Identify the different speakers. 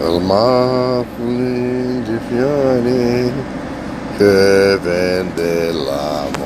Speaker 1: almafli di fiori che vende l'amore.